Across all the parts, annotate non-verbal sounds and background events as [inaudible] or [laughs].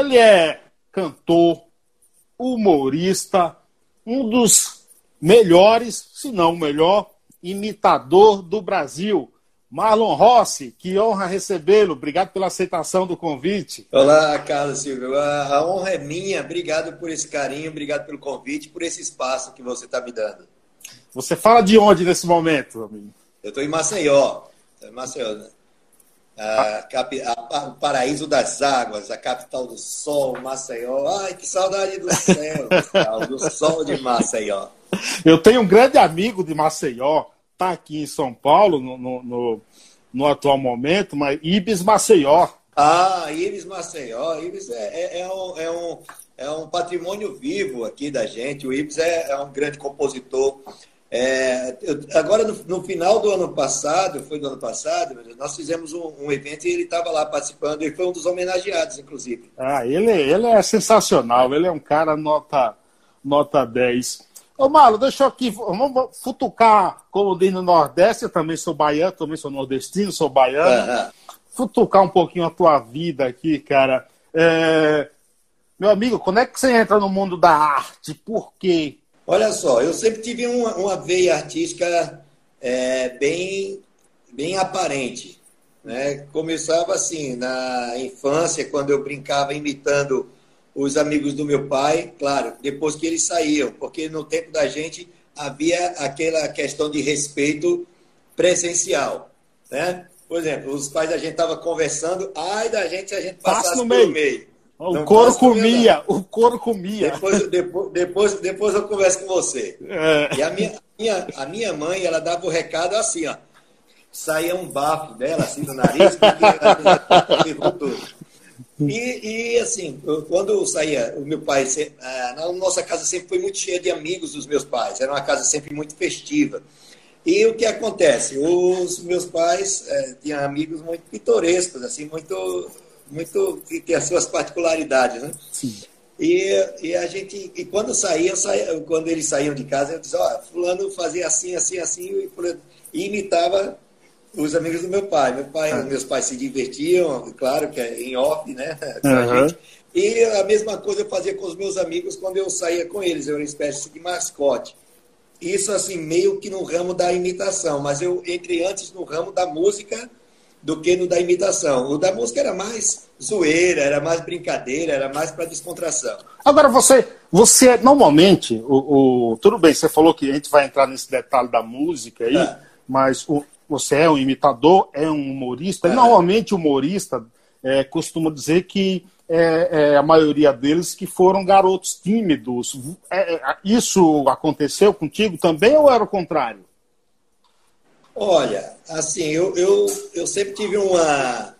Ele é cantor, humorista, um dos melhores, se não o melhor, imitador do Brasil. Marlon Rossi, que honra recebê-lo. Obrigado pela aceitação do convite. Olá, Carlos Silvio. A honra é minha. Obrigado por esse carinho, obrigado pelo convite, por esse espaço que você está me dando. Você fala de onde nesse momento, amigo? Eu estou em Maceió. Em Maceió, né? A, a, o paraíso das águas, a capital do sol, Maceió. Ai, que saudade do céu, do sol de Maceió. Eu tenho um grande amigo de Maceió, está aqui em São Paulo no, no, no, no, atual momento, mas Ibis Maceió. Ah, Ibis Maceió. Ibis é, é, é, um, é, um, é um patrimônio vivo aqui da gente. O Ibis é, é um grande compositor. É, eu, agora, no, no, final do ano passado, foi do ano passado, nós fizemos um, um evento e ele estava lá participando, e foi um dos homenageados, inclusive. Ah, ele, ele é sensacional, ele é um cara nota, nota 10. Ô, Malo, deixa eu aqui, vamos futucar, como diz no Nordeste, eu também sou baiano, também sou nordestino, sou baiano. Uhum. Futucar um pouquinho a tua vida aqui, cara. É... Meu amigo, quando é que você entra no mundo da arte? Por quê? Olha só, eu sempre tive uma, uma veia artística é, bem, bem aparente. Né? Começava assim, na infância, quando eu brincava imitando os amigos do meu pai, claro, depois que eles saíam, porque no tempo da gente havia aquela questão de respeito presencial, né? Por exemplo, os pais da gente estavam conversando, ai da gente se a gente passasse no meio. meio. O couro comia, o couro comia. Depois, depois, depois, depois eu converso com você. É. E a minha, minha, a minha mãe, ela dava o recado assim, ó. Saía um bafo dela, assim, no nariz, porque ela tudo. E, e, assim, quando eu saía, o meu pai, a nossa casa sempre foi muito cheia de amigos dos meus pais, era uma casa sempre muito festiva. E o que acontece? Os meus pais é, tinham amigos muito pitorescos, assim, muito, muito que tem as suas particularidades, né? Sim. E, e a gente, e quando saía, saía, quando eles saíam de casa, eu dizia, ó, oh, fulano fazia assim, assim, assim, e, imitava os amigos do meu pai. Meu pai, ah. meus pais se divertiam, claro que é em off, né? [laughs] Uhum. E a mesma coisa eu fazia com os meus amigos quando eu saía com eles, eu era uma espécie de mascote. Isso assim, meio que no ramo da imitação, mas eu entrei antes no ramo da música do que no da imitação. O da música era mais zoeira, era mais brincadeira, era mais para descontração. Agora você, você normalmente, o, o, tudo bem, você falou que a gente vai entrar nesse detalhe da música aí, é. mas o, você é um imitador, é um humorista. É. Normalmente, humorista é, costuma dizer que é, é, a maioria deles que foram garotos tímidos. É, é, isso aconteceu contigo também ou era o contrário? Olha, assim, eu, eu, eu sempre tive uma,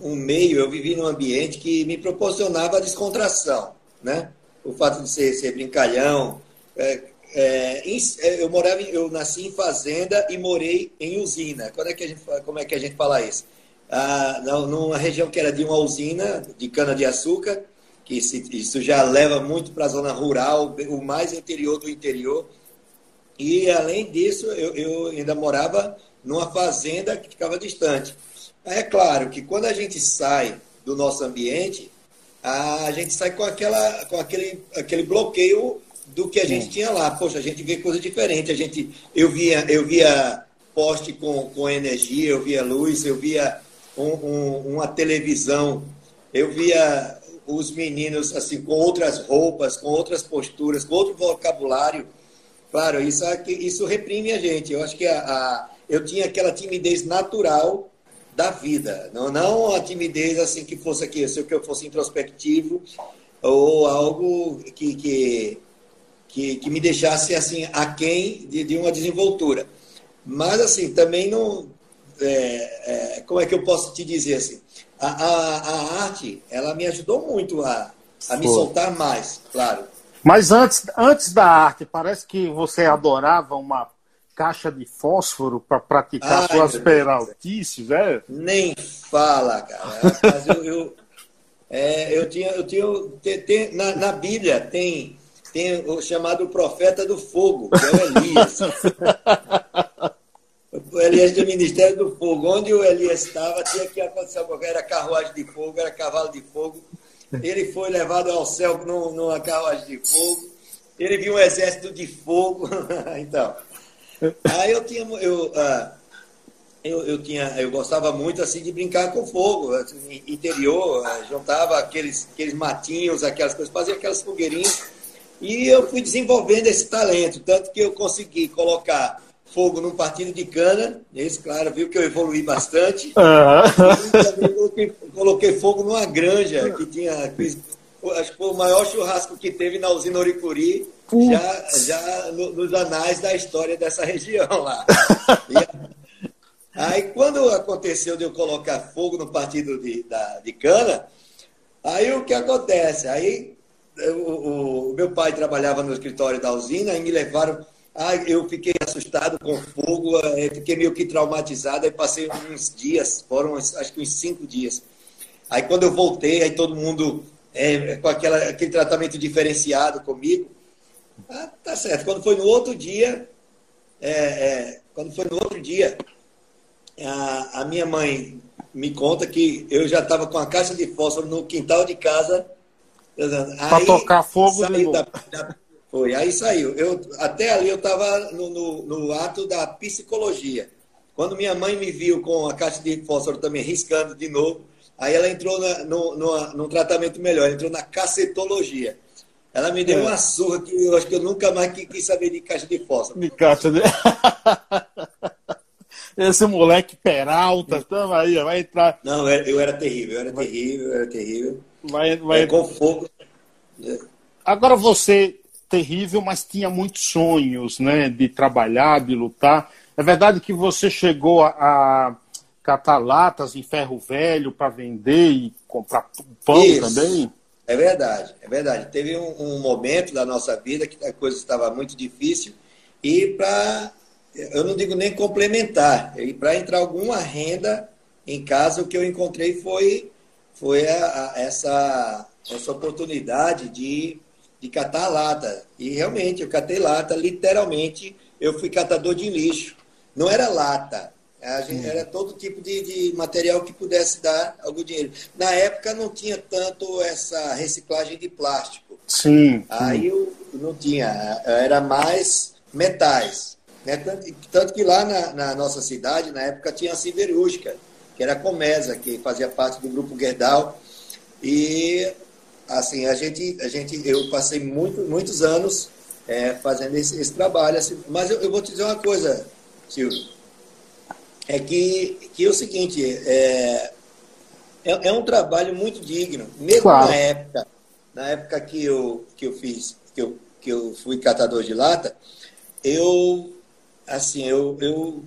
um meio, eu vivi num ambiente que me proporcionava descontração, né? O fato de ser, ser brincalhão, é, é, é, eu morava, eu nasci em fazenda e morei em usina. Quando é que a gente, como é que a gente fala isso? Ah, numa região que era de uma usina de cana de açúcar, que isso já leva muito para a zona rural, o mais interior do interior. E além disso, eu, eu ainda morava numa fazenda que ficava distante. É claro que quando a gente sai do nosso ambiente, a gente sai com, aquela, com aquele, aquele bloqueio do que a gente tinha lá. Poxa, a gente vê coisa diferente. A gente, eu via, eu via poste com, com energia, eu via luz, eu via um, um, uma televisão, eu via os meninos assim com outras roupas, com outras posturas, com outro vocabulário. Claro, isso, isso reprime a gente. Eu acho que a, a eu tinha aquela timidez natural da vida, não, não a timidez assim que fosse aqui, se eu fosse introspectivo ou algo que, que que, que me deixasse assim aquém de, de uma desenvoltura. Mas assim, também não. É, é, como é que eu posso te dizer assim? A, a, a arte, ela me ajudou muito a, a me soltar mais, claro. Mas antes, antes da arte, parece que você adorava uma caixa de fósforo para praticar Ai, suas peraltices, é? Nem fala, cara. Mas eu, eu, é, eu tinha, eu tinha tem, tem, na, na Bíblia tem tem o chamado profeta do fogo, que é o Elias. Elias do Ministério do Fogo. Onde o Elias estava, tinha que acontecer alguma coisa. Era carruagem de fogo, era cavalo de fogo. Ele foi levado ao céu numa carruagem de fogo. Ele viu um exército de fogo. [laughs] então, aí eu tinha... Eu, uh, eu, eu, tinha, eu gostava muito assim de brincar com fogo, assim, interior, uh, juntava aqueles, aqueles matinhos, aquelas coisas, fazia aquelas fogueirinhas. E eu fui desenvolvendo esse talento, tanto que eu consegui colocar fogo num partido de cana. Esse, claro, viu que eu evolui bastante. Uhum. Coloquei, coloquei, fogo numa granja que tinha. Acho que foi o maior churrasco que teve na usina Oricuri, já, já no, nos anais da história dessa [laughs] região lá. E, aí, quando aconteceu de eu colocar fogo no partido de, da, de cana, aí o que acontece? Aí o, o meu pai trabalhava no escritório da usina e me levaram ah, eu fiquei assustado com fogo, eh, fiquei meio que traumatizado, aí passei uns dias, foram acho que uns cinco dias. Aí quando eu voltei, aí todo mundo é, com aquela, aquele tratamento diferenciado comigo. Ah, tá certo. Quando foi no outro dia, é, é, quando foi no outro dia, a, a minha mãe me conta que eu já estava com a caixa de fósforo no quintal de casa. Para tocar fogo de da, da, foi, aí saiu. Eu, até ali eu estava no, no, no, ato da psicologia. Quando minha mãe me viu com a caixa de fósforo também riscando de novo, aí ela entrou na, no, no, num tratamento melhor, entrou na cacetologia. Ela me deu é. uma surra que eu acho que eu nunca mais quis saber de caixa de fósforo. De caixa de... [laughs] Esse moleque Peralta, então aí, vai entrar. Não, eu era terrível, eu era terrível, eu era terrível. Vai, vai... É, com fogo. Agora você terrível, mas tinha muitos sonhos, né, de trabalhar, de lutar. É verdade que você chegou a, a catar latas em ferro velho para vender e comprar pão Isso. também? É verdade, é verdade. Teve um, um, momento da nossa vida que a coisa estava muito difícil e para, eu não digo nem complementar, e para entrar alguma renda em casa, o que eu encontrei foi, foi a, a, essa, essa oportunidade de de catar lata. E realmente, eu catei lata, literalmente, eu fui catador de lixo. Não era lata, gente, era todo tipo de, de, material que pudesse dar algum dinheiro. Na época não tinha tanto essa reciclagem de plástico. Sim. Aí eu não tinha, era mais metais. Né? Tanto, tanto que lá na, na, nossa cidade, na época, tinha a siderúrgica, que era a Comesa, que fazia parte do grupo Gerdau. E assim, a gente, a gente, eu passei muito, muitos anos é, fazendo esse, esse trabalho, assim, mas eu, eu, vou te dizer uma coisa, Silvio, é que, que é o seguinte, é, é, é um trabalho muito digno, mesmo claro. na época, na época que eu, que eu fiz, que eu, que eu fui catador de lata, eu, assim, eu, eu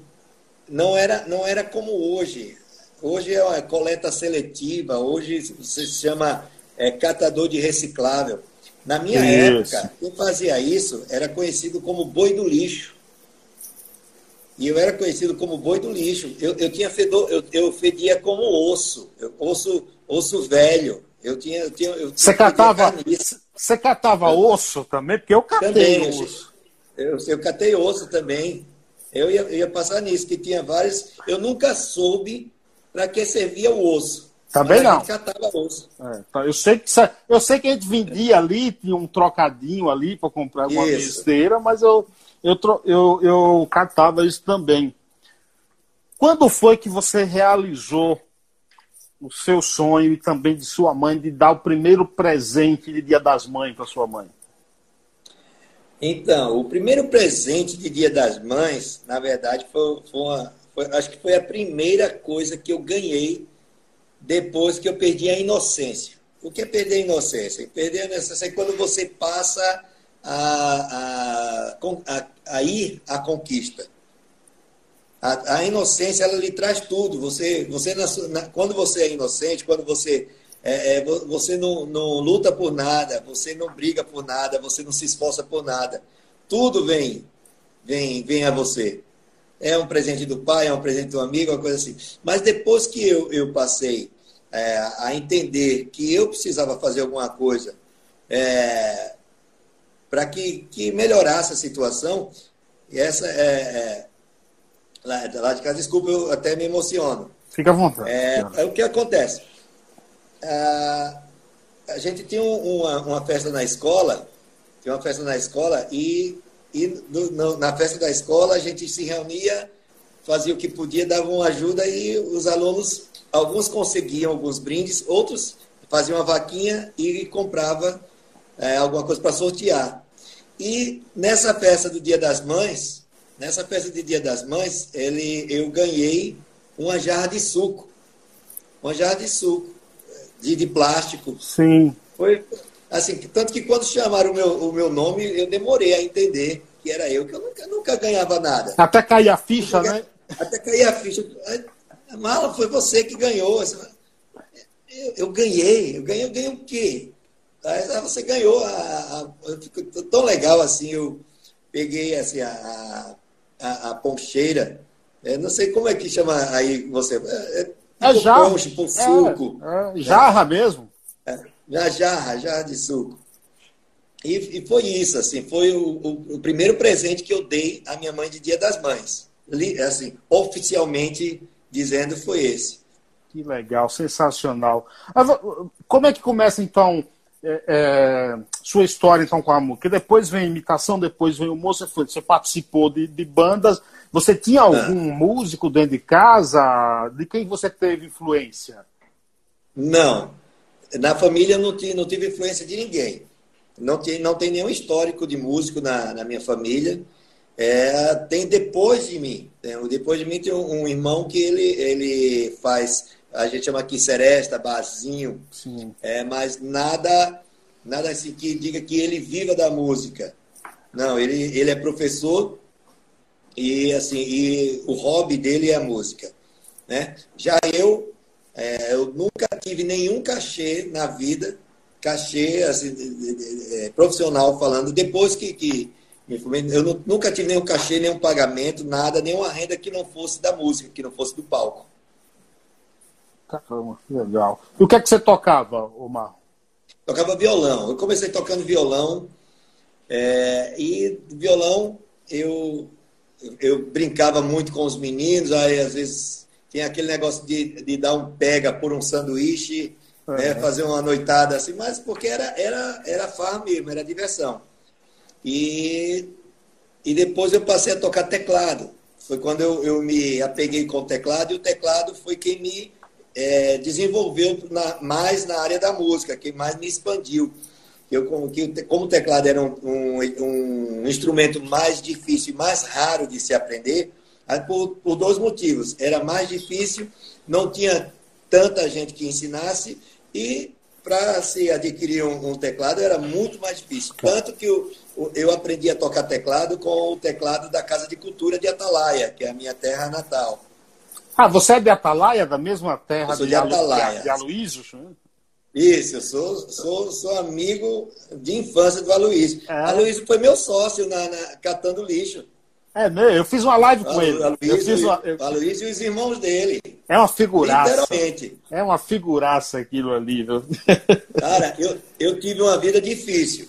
não era, não era como hoje. Hoje é uma coleta seletiva, hoje se chama é, catador de reciclável. Na minha isso. época, quem fazia isso era conhecido como boi do lixo. E eu era conhecido como boi do lixo. Eu, eu tinha fedor, eu, eu fedia como osso, eu, osso, osso velho. Eu tinha, eu tinha, eu você catava, você catava osso também, porque eu catei também, osso. Eu, eu catei osso também. Eu ia, eu ia passar nisso, que tinha vários. Eu nunca soube para que servia o osso. Também não. É, tá, eu, sei que, eu sei que a gente vendia ali, tinha um trocadinho ali para comprar uma isso. besteira, mas eu, eu, eu, eu catava isso também. Quando foi que você realizou o seu sonho e também de sua mãe de dar o primeiro presente de Dia das Mães para sua mãe? Então, o primeiro presente de Dia das Mães, na verdade, foi, foi, uma, foi acho que foi a primeira coisa que eu ganhei depois que eu perdi a inocência. O que é perder a inocência? Perder a inocência é quando você passa a, a, a, a ir à conquista. A, a, inocência, ela lhe traz tudo. Você, você na, quando você é inocente, quando você, é, é, você não, não luta por nada, você não briga por nada, você não se esforça por nada. Tudo vem, vem, vem a você é um presente do pai, é um presente do amigo, uma coisa assim. Mas depois que eu, eu passei é, a entender que eu precisava fazer alguma coisa é, para que, que melhorasse a situação, essa é, é, Lá, lá de casa, desculpa, eu até me emociono. Fica à vontade. É, é o que acontece. Ah, a gente tinha uma, uma festa na escola, tinha uma festa na escola e, e no, no, na festa da escola a gente se reunia, fazia o que podia, dava uma ajuda e os alunos, alguns conseguiam alguns brindes, outros faziam uma vaquinha e comprava é, alguma coisa para sortear. E nessa festa do Dia das Mães, nessa festa do Dia das Mães, ele, eu ganhei uma jarra de suco. Uma jarra de suco, de, de plástico. Sim. Foi assim, tanto que quando chamaram o meu, o meu nome, eu demorei a entender que era eu, que eu nunca, nunca ganhava nada. Até cair a ficha, nunca, né? Até cair a ficha. A mala foi você que ganhou. Eu, eu ganhei, eu ganhei, eu ganhei o quê? Aí você ganhou a, a, tão legal assim, eu peguei assim a, a, a poncheira, é, não sei como é que chama aí você. É, é, é jarra. Ponche, suco. É, é, jarra mesmo. É, na jarra, jarra de suco. E, e foi isso, assim, foi o, o, o, primeiro presente que eu dei à minha mãe de Dia das Mães. Assim, oficialmente dizendo foi esse. Que legal, sensacional. Como é que começa então é, é, sua história então com a música? Depois vem imitação, depois vem o moço. Você participou de, de bandas. Você tinha algum ah. músico dentro de casa? De quem você teve influência? Não. Na família não tive, não tive influência de ninguém. Não tem, não tem nenhum histórico de músico na, na minha família. É, tem depois de mim. depois de mim tem um, um, irmão que ele, ele faz, a gente chama aqui seresta, barzinho, é, mas nada, nada assim que diga que ele viva da música. Não, ele, ele é professor e assim e o hobby dele é a música, né? Já eu, é, eu nunca tive nenhum cachê na vida, cachê assim, profissional falando. Depois que, que eu nunca tive nenhum cachê, nenhum pagamento, nada, nenhuma renda que não fosse da música, que não fosse do palco. Caramba, legal. E o que é que você tocava, Omar? Tocava violão. Eu comecei tocando violão. É, e violão eu eu brincava muito com os meninos, aí às vezes tinha aquele negócio de, de dar um pega por um sanduíche, né, fazer uma noitada assim, mas porque era, era, era farra mesmo, era diversão. E, e depois eu passei a tocar teclado. Foi quando eu, eu me apeguei com o teclado, e o teclado foi quem me é, desenvolveu na, mais na área da música, quem mais me expandiu eu, como, que, como o teclado era um, um, um, instrumento mais difícil e mais raro de se aprender, por, por dois motivos. Era mais difícil, não tinha tanta gente que ensinasse, e para se adquirir um, um, teclado era muito mais difícil. Tanto que eu, eu aprendi a tocar teclado com o teclado da Casa de Cultura de Atalaia, que é a minha terra natal. Ah, você é de Atalaia, da mesma terra de, de Atalaia. De Aloysio? Isso, eu sou, sou, sou amigo de infância do Aloysio. É. Aloysio foi meu sócio na, na catando lixo. É, né? Eu fiz uma live com ele. Aloysio, eu fiz uma, eu... Aloysio e os irmãos dele. É uma figuraça. Literalmente. É uma figuraça aquilo ali. Viu? Cara, eu, eu tive uma vida difícil.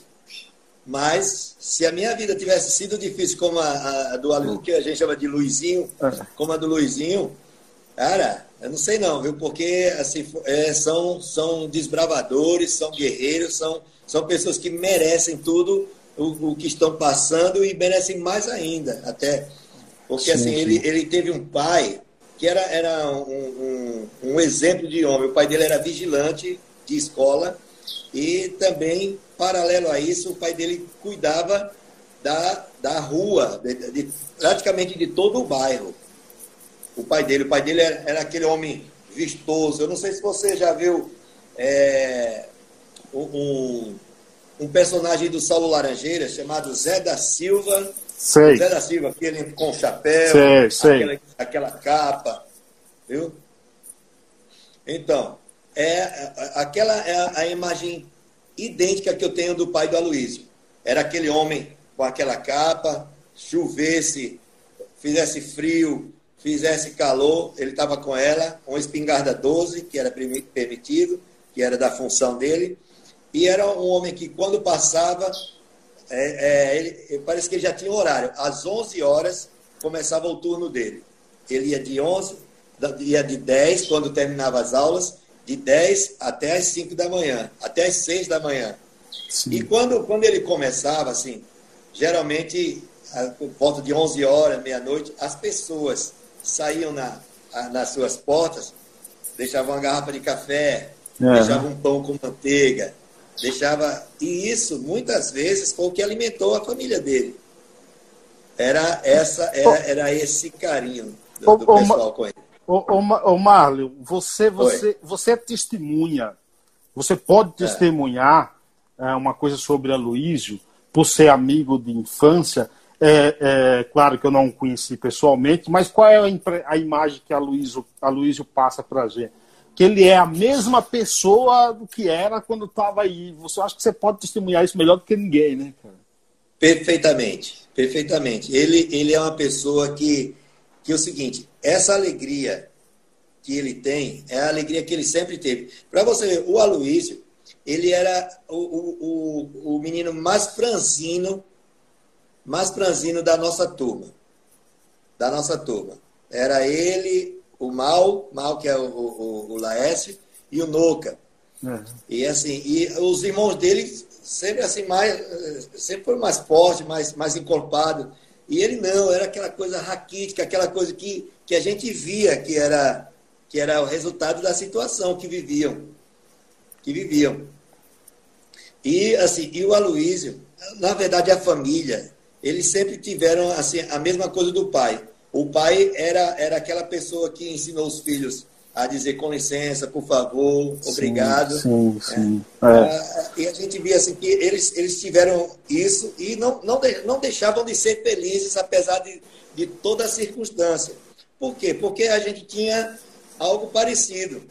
Mas se a minha vida tivesse sido difícil como a, a do Aloysio, que a gente chama de Luizinho, é. como a do Luizinho, cara, eu não sei não, viu? Porque assim, é, são, são desbravadores, são guerreiros, são, são pessoas que merecem tudo o, o que estão passando e merecem mais ainda, até. Porque sim, assim, sim. Ele, ele teve um pai que era, era um, um, um, exemplo de homem. O pai dele era vigilante de escola e também, paralelo a isso, o pai dele cuidava da, da rua, de, de, praticamente de todo o bairro o pai dele. O pai dele era, era aquele homem vistoso. Eu não sei se você já viu é, um, um personagem do Saulo Laranjeira chamado Zé da Silva. Sei. Zé da Silva, aquele com chapéu, sei, sei. Aquela, aquela capa, viu? Então, é, aquela é a, a imagem idêntica que eu tenho do pai do Aloysio. Era aquele homem com aquela capa, chovesse, fizesse frio, fizesse calor, ele estava com ela, com espingarda 12, que era permitido, que era da função dele, e era um homem que, quando passava, é, é, ele, parece que ele já tinha horário. Às 11 horas começava o turno dele. ele ia de 11, ia de 10, quando terminava as aulas, de 10 até as 5 da manhã, até as 6 da manhã. Sim. E quando, quando ele começava, assim, geralmente, por volta de 11 horas, meia-noite, as pessoas saíam na, nas suas portas, deixavam uma garrafa de café, é. deixavam um pão com manteiga, deixava e isso muitas vezes foi o que alimentou a família dele. Era essa era, era esse carinho do, do pessoal com ele. Ô, ô, ô você, você, você é testemunha. Você pode é. testemunhar é. uma coisa sobre a Luísio, por ser amigo de infância. É, é, claro que eu não o conheci pessoalmente, mas qual é a, a imagem que a Luísio, a Luísio passa para a gente? Que ele é a mesma pessoa do que era quando estava aí. Você acha que você pode testemunhar isso melhor do que ninguém, né, cara? Perfeitamente, perfeitamente. Ele, ele é uma pessoa que, que é o seguinte, essa alegria que ele tem é a alegria que ele sempre teve. Para você ver, o Aloysio, ele era o, o, o, menino mais franzino, mais franzino da nossa turma. Da nossa turma. Era ele, o Mal, Mal que é o, o, o Laércio, e o Noca. Uhum. E assim, e os irmãos dele sempre assim mais, sempre foi mais forte, mais mais encorpado. E ele não, era aquela coisa raquítica, aquela coisa que, que a gente via que era que era o resultado da situação que viviam, que viviam. E, assim, e o Aloísio, na verdade, a família, eles sempre tiveram assim, a mesma coisa do pai. O pai era, era aquela pessoa que ensinou os filhos a dizer com licença, por favor, obrigado. Sim, sim. É. É. E a gente via assim que eles, eles tiveram isso e não, não, não deixavam de ser felizes, apesar de, de toda a circunstância. Por quê? Porque a gente tinha algo parecido.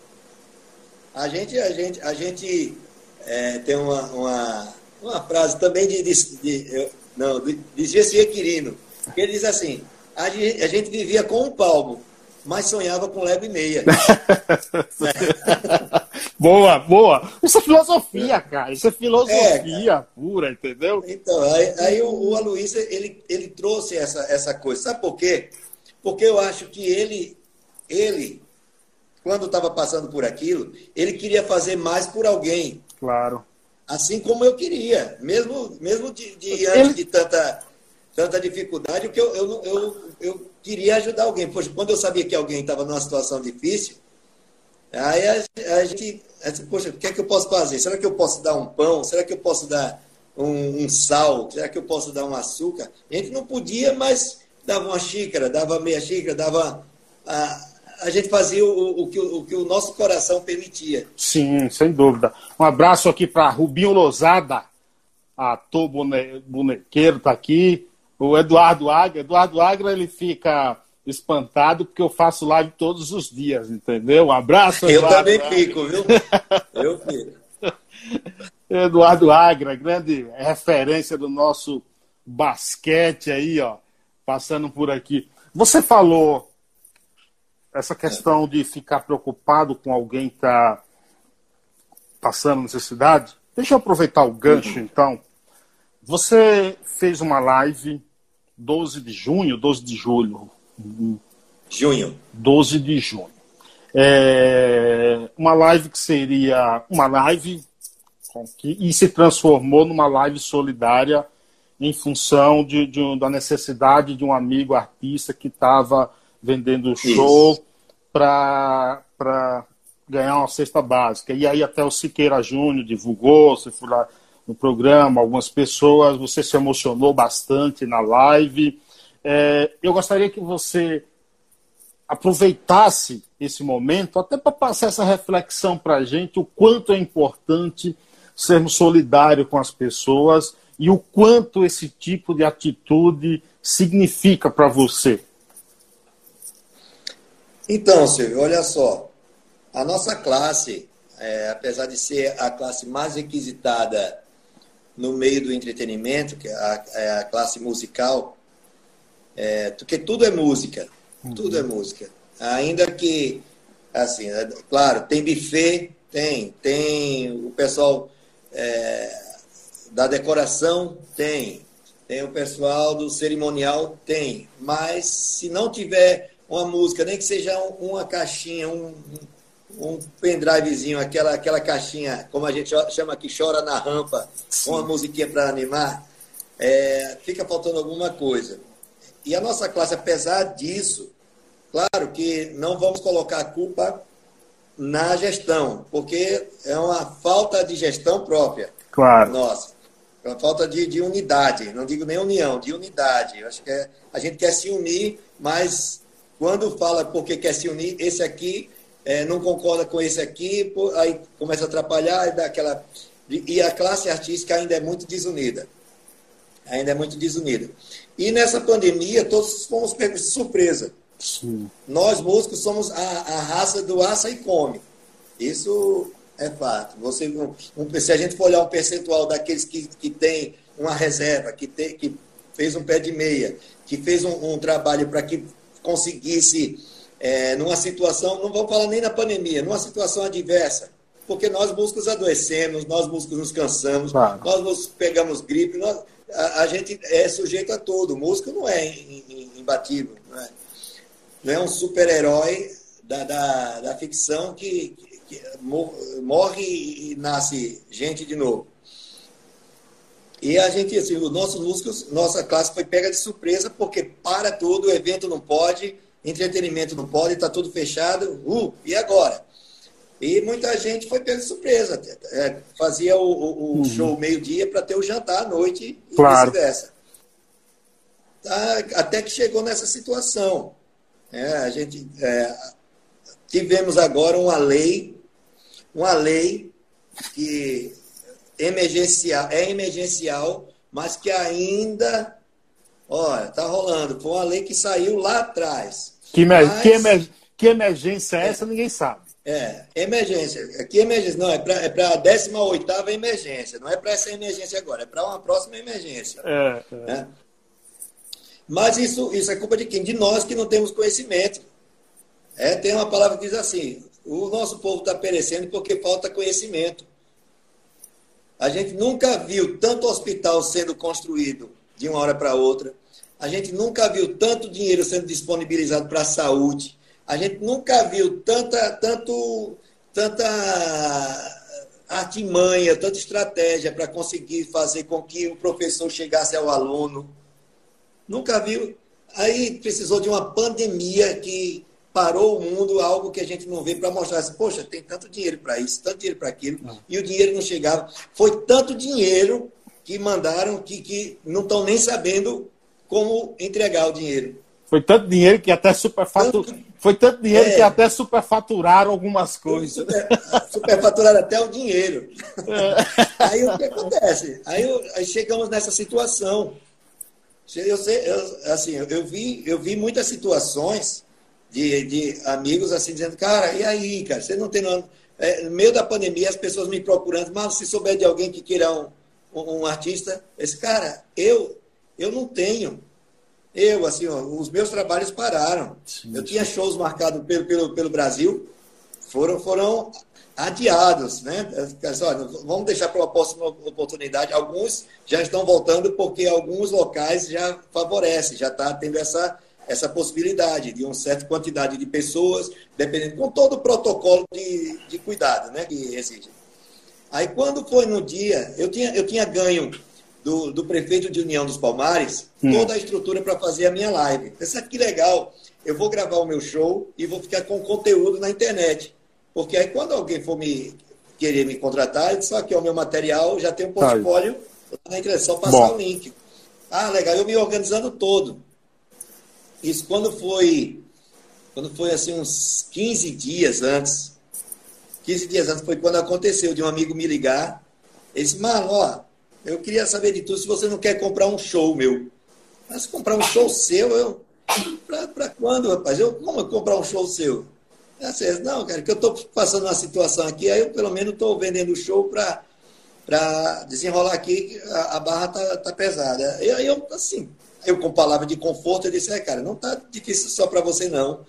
A gente, a gente, a gente é, tem uma, uma, uma, frase também de, de, de eu, não, de, de Quirino, que ele diz assim, a gente, a gente vivia com um palmo, mas sonhava com leve e meia. [laughs] [laughs] boa, boa. Isso é filosofia, cara. Isso é filosofia é, pura, entendeu? Então, aí, aí o, o Aloysio, ele, ele trouxe essa, essa coisa. Sabe por quê? Porque eu acho que ele, ele quando estava passando por aquilo, ele queria fazer mais por alguém. Claro. Assim como eu queria, mesmo, mesmo de, de antes de tanta, tanta dificuldade, que eu, eu, eu, eu queria ajudar alguém. Poxa, quando eu sabia que alguém estava numa situação difícil, aí a, a gente, a poxa, o que é que eu posso fazer? Será que eu posso dar um pão? Será que eu posso dar um, um sal? Será que eu posso dar um açúcar? A gente não podia, mas dava uma xícara, dava meia xícara, dava a, a gente fazia o, o, que, o, que o nosso coração permitia. Sim, sem dúvida. Um abraço aqui para Rubinho Lozada, ator bone, bonequeiro, está aqui. O Eduardo Agra. Eduardo Agra, ele fica espantado porque eu faço live todos os dias, entendeu? Um abraço, Eduardo. Eu também Agra. fico, viu? Eu fico. [laughs] Eduardo Agra, grande referência do nosso basquete aí, ó, passando por aqui. Você falou essa questão de ficar preocupado com alguém que está passando necessidade. Deixa eu aproveitar o gancho, então. Você fez uma live 12 de junho, 12 de julho. Junho. 12 de junho. É uma live que seria uma live que, e se transformou numa live solidária em função de, de da necessidade de um amigo artista que estava vendendo show para ganhar uma cesta básica. E aí até o Siqueira Júnior divulgou, você foi lá no programa, algumas pessoas, você se emocionou bastante na live. É, eu gostaria que você aproveitasse esse momento até para passar essa reflexão para a gente, o quanto é importante sermos solidários com as pessoas e o quanto esse tipo de atitude significa para você. Então, Silvio, olha só. A nossa classe, é, apesar de ser a classe mais requisitada no meio do entretenimento, que é a, é a classe musical, é, porque tudo é música, uhum. tudo é música. Ainda que, assim, é, claro, tem buffet, tem, tem o pessoal é, da decoração, tem, tem o pessoal do cerimonial, tem, mas se não tiver uma música, nem que seja uma caixinha, um, um pendrivezinho, aquela, aquela caixinha, como a gente chama aqui, chora na rampa, Sim. uma musiquinha para animar, é, fica faltando alguma coisa. E a nossa classe, apesar disso, claro que não vamos colocar a culpa na gestão, porque é uma falta de gestão própria. Claro. Nossa. É uma falta de, de unidade, não digo nem união, de unidade. Eu acho que é, a gente quer se unir, mas quando fala porque quer se unir, esse aqui é, não concorda com esse aqui, aí começa a atrapalhar e dá aquela. E a classe artística ainda é muito desunida. Ainda é muito desunida. E nessa pandemia, todos fomos pegos de surpresa. Sim. Nós, músicos, somos a, a raça do aça e come. Isso é fato. Você, um, se a gente for olhar um percentual daqueles que, que tem uma reserva, que, tem, que fez um pé de meia, que fez um, um trabalho para que conseguisse, é, numa situação, não vou falar nem na pandemia, numa situação adversa, porque nós músicos adoecemos, nós músicos nos cansamos, claro. nós músicos pegamos gripe, nós, a, a, gente é sujeito a tudo. O músico não é imbatível, não é, não é um super-herói da, da, da, ficção que, que, que morre e nasce gente de novo. E a gente, assim, os nossos músicos, nossa classe foi pega de surpresa, porque para tudo, o evento não pode, entretenimento não pode, está tudo fechado. Uh, e agora? E muita gente foi pega de surpresa. É, fazia o, o, o uhum. show meio-dia para ter o jantar à noite e claro. vice-versa. Tá, até que chegou nessa situação. É, a gente é, tivemos agora uma lei, uma lei que emergencial, é emergencial, mas que ainda, olha, tá rolando. Foi uma lei que saiu lá atrás. Que, mas, que, emer, que emergência é essa, ninguém sabe. É, emergência. Que emergência? Não, é para a 18 emergência. Não é para essa emergência agora, é para uma próxima emergência. É, é. Né? Mas isso, isso é culpa de quem? De nós que não temos conhecimento. É, tem uma palavra que diz assim: o nosso povo está perecendo porque falta conhecimento. A gente nunca viu tanto hospital sendo construído de uma hora para outra. A gente nunca viu tanto dinheiro sendo disponibilizado para a saúde. A gente nunca viu tanta, tanto, tanta artimanha, tanta estratégia para conseguir fazer com que o professor chegasse ao aluno. Nunca viu. Aí precisou de uma pandemia que parou o mundo, algo que a gente não vê para mostrar assim, poxa, tem tanto dinheiro para isso, tanto dinheiro para aquilo, não. e o dinheiro não chegava. Foi tanto dinheiro que mandaram que, que não estão nem sabendo como entregar o dinheiro. Foi tanto dinheiro que até superfaturaram. Tanto... Foi tanto dinheiro é... que até superfaturaram algumas coisas. Super... Superfaturaram até o dinheiro. É. Aí o que acontece? Aí, aí chegamos nessa situação. Eu, sei, eu, assim, eu, vi, eu vi muitas situações de, de amigos assim, dizendo, cara, e aí, cara, você não tem nome. É, no meio da pandemia, as pessoas me procurando, mas se souber de alguém que queira um, um, um artista, esse cara, eu, eu não tenho. Eu, assim, ó, os meus trabalhos pararam. Sim, eu tinha shows marcados pelo, pelo, pelo Brasil, foram, foram adiados, né? Olha, vamos deixar para uma próxima oportunidade. Alguns já estão voltando porque alguns locais já favorecem, já está tendo essa essa possibilidade de uma certa quantidade de pessoas, dependendo, com todo o protocolo de, de cuidado né, que exige. Aí, quando foi no dia, eu tinha, eu tinha ganho do, do prefeito de União dos Palmares hum. toda a estrutura para fazer a minha live. Pensa que legal, eu vou gravar o meu show e vou ficar com conteúdo na internet. Porque aí, quando alguém for me querer me contratar, disse, aqui é o meu material, já tem um portfólio na internet, só passar Bom. o link. Ah, legal, eu me organizando todo. Isso quando foi, quando foi assim uns 15 dias antes, 15 dias antes foi quando aconteceu de um amigo me ligar, ele disse, mano, ó, eu queria saber de tudo se você não quer comprar um show meu. Mas comprar um show seu, eu. Pra quando, rapaz? Eu, como eu comprar um show seu? Assim, não, cara, que eu estou passando uma situação aqui, aí eu pelo menos estou vendendo o show para para desenrolar aqui, a, a barra tá, tá pesada. E aí eu, assim, eu com palavra de conforto, eu disse, é, cara, não tá difícil só para você não,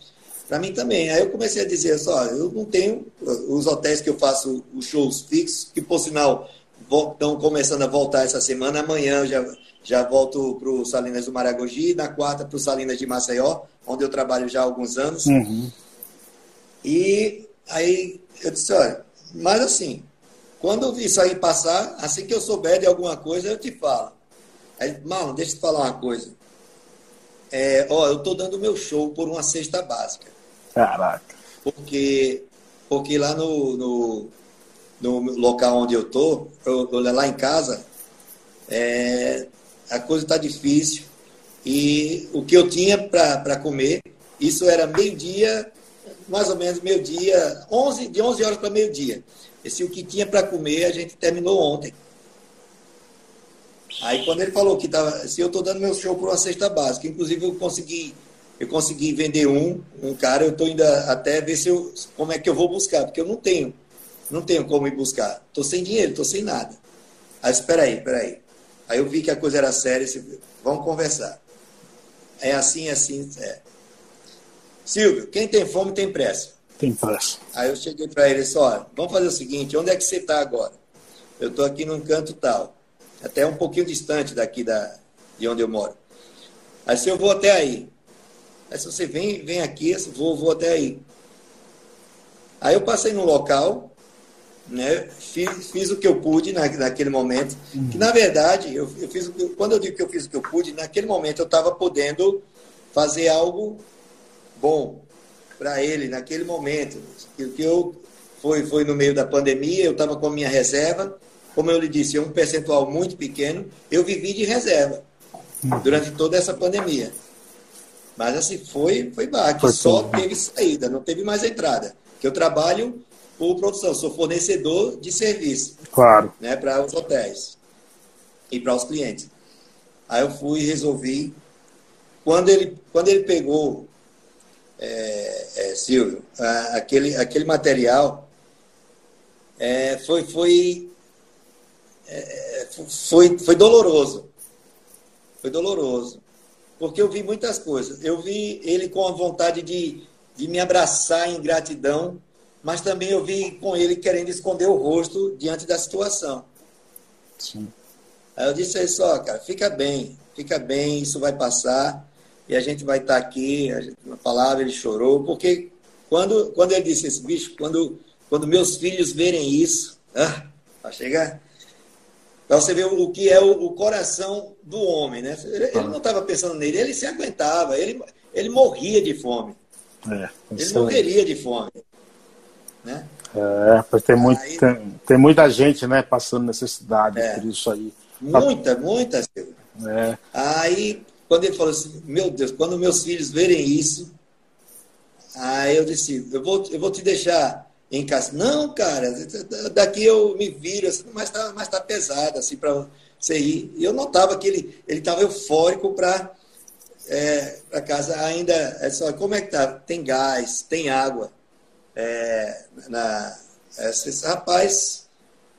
para mim também. Aí eu comecei a dizer, só, eu não tenho os hotéis que eu faço os shows fixos, que por sinal estão começando a voltar essa semana. Amanhã eu já, já volto para o Salinas do Maragogi, na quarta para o Salinas de Maceió, onde eu trabalho já há alguns anos. Uhum. E aí eu disse, olha, mas assim, quando isso aí passar, assim que eu souber de alguma coisa, eu te falo. Aí, Marlon, deixa eu te falar uma coisa. É, ó, eu tô dando meu show por uma cesta básica. Caraca. Porque, porque lá no, no, no local onde eu tô, eu, eu lá em casa, é, a coisa está difícil. E o que eu tinha para comer, isso era meio-dia, mais ou menos meio-dia, 11, de 11 horas para meio-dia. Esse o que tinha para comer, a gente terminou ontem. Aí quando ele falou que tava, se eu estou dando meu show por uma cesta básica, inclusive eu consegui, eu consegui vender um, um cara, eu estou ainda até ver se eu, como é que eu vou buscar, porque eu não tenho, não tenho como ir buscar. Estou sem dinheiro, estou sem nada. Aí espera aí, espera aí. Aí eu vi que a coisa era séria, disse, vamos conversar. É assim, assim, é. Silvio, quem tem fome tem pressa. Tem pressa. Aí eu cheguei para ele e disse, olha, vamos fazer o seguinte, onde é que você está agora? Eu estou aqui num canto tal até um pouquinho distante daqui da, de onde eu moro. Aí se eu vou até aí. Aí se você vem, vem aqui, eu vou, vou até aí. Aí eu passei no local, né, fiz, fiz o que eu pude na, naquele momento. Uhum. Que na verdade, eu, eu fiz quando eu digo que eu fiz o que eu pude, naquele momento eu estava podendo fazer algo bom para ele naquele momento. Que, que eu foi, foi no meio da pandemia, eu estava com a minha reserva como eu lhe disse, é um percentual muito pequeno, eu vivi de reserva durante toda essa pandemia. Mas assim, foi, foi baque, foi só teve saída, não teve mais entrada. Que eu trabalho por produção, sou fornecedor de serviço. Claro. Né, para os hotéis e para os clientes. Aí eu fui e resolvi. Quando ele, quando ele pegou, é, é, Silvio, a, aquele, aquele material, é, foi, foi é, foi, foi doloroso. Foi doloroso. Porque eu vi muitas coisas. Eu vi ele com a vontade de, de me abraçar em gratidão, mas também eu vi com ele querendo esconder o rosto diante da situação. Sim. Aí eu disse aí só, cara, fica bem, fica bem, isso vai passar e a gente vai estar aqui. A gente, uma palavra, ele chorou, porque quando, quando ele disse esse bicho, quando, quando meus filhos verem isso, ah, vai chegar para você ver o que é o, o, coração do homem, né? Ele, ele não estava pensando nele, ele se aguentava, ele, ele morria de fome. É, ele morreria de fome. Né? É, pois tem, muito, aí, tem, tem, muita gente né, passando necessidade é, por isso aí. Muita, muita. É. Aí, quando ele falou assim, meu Deus, quando meus filhos verem isso, aí eu disse, eu vou, eu vou te deixar em casa. Não, cara, daqui eu me viro, assim, mas está mas tá pesado, assim, para você ir. E eu notava que ele estava eufórico para é, para casa ainda. É só, como é que tá? Tem gás, tem água. É, na, esse rapaz,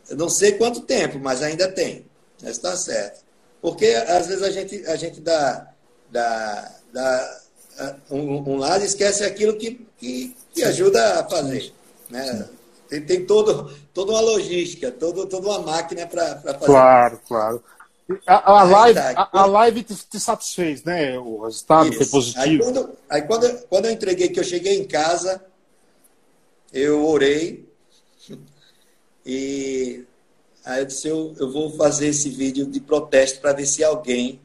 eu não sei quanto tempo, mas ainda tem. Está certo. Porque às vezes a gente, a gente dá, dá, dá um, um lado e esquece aquilo que, que, que ajuda a fazer. Né? Tem, tem todo, toda uma logística, todo, toda uma máquina para fazer. Claro, claro. A, a live, a, a, live te, te, satisfez, né? O resultado Isso. foi positivo. Aí, quando, aí quando, quando eu entreguei, que eu cheguei em casa, eu orei e aí eu disse, eu, eu vou fazer esse vídeo de protesto para ver se alguém,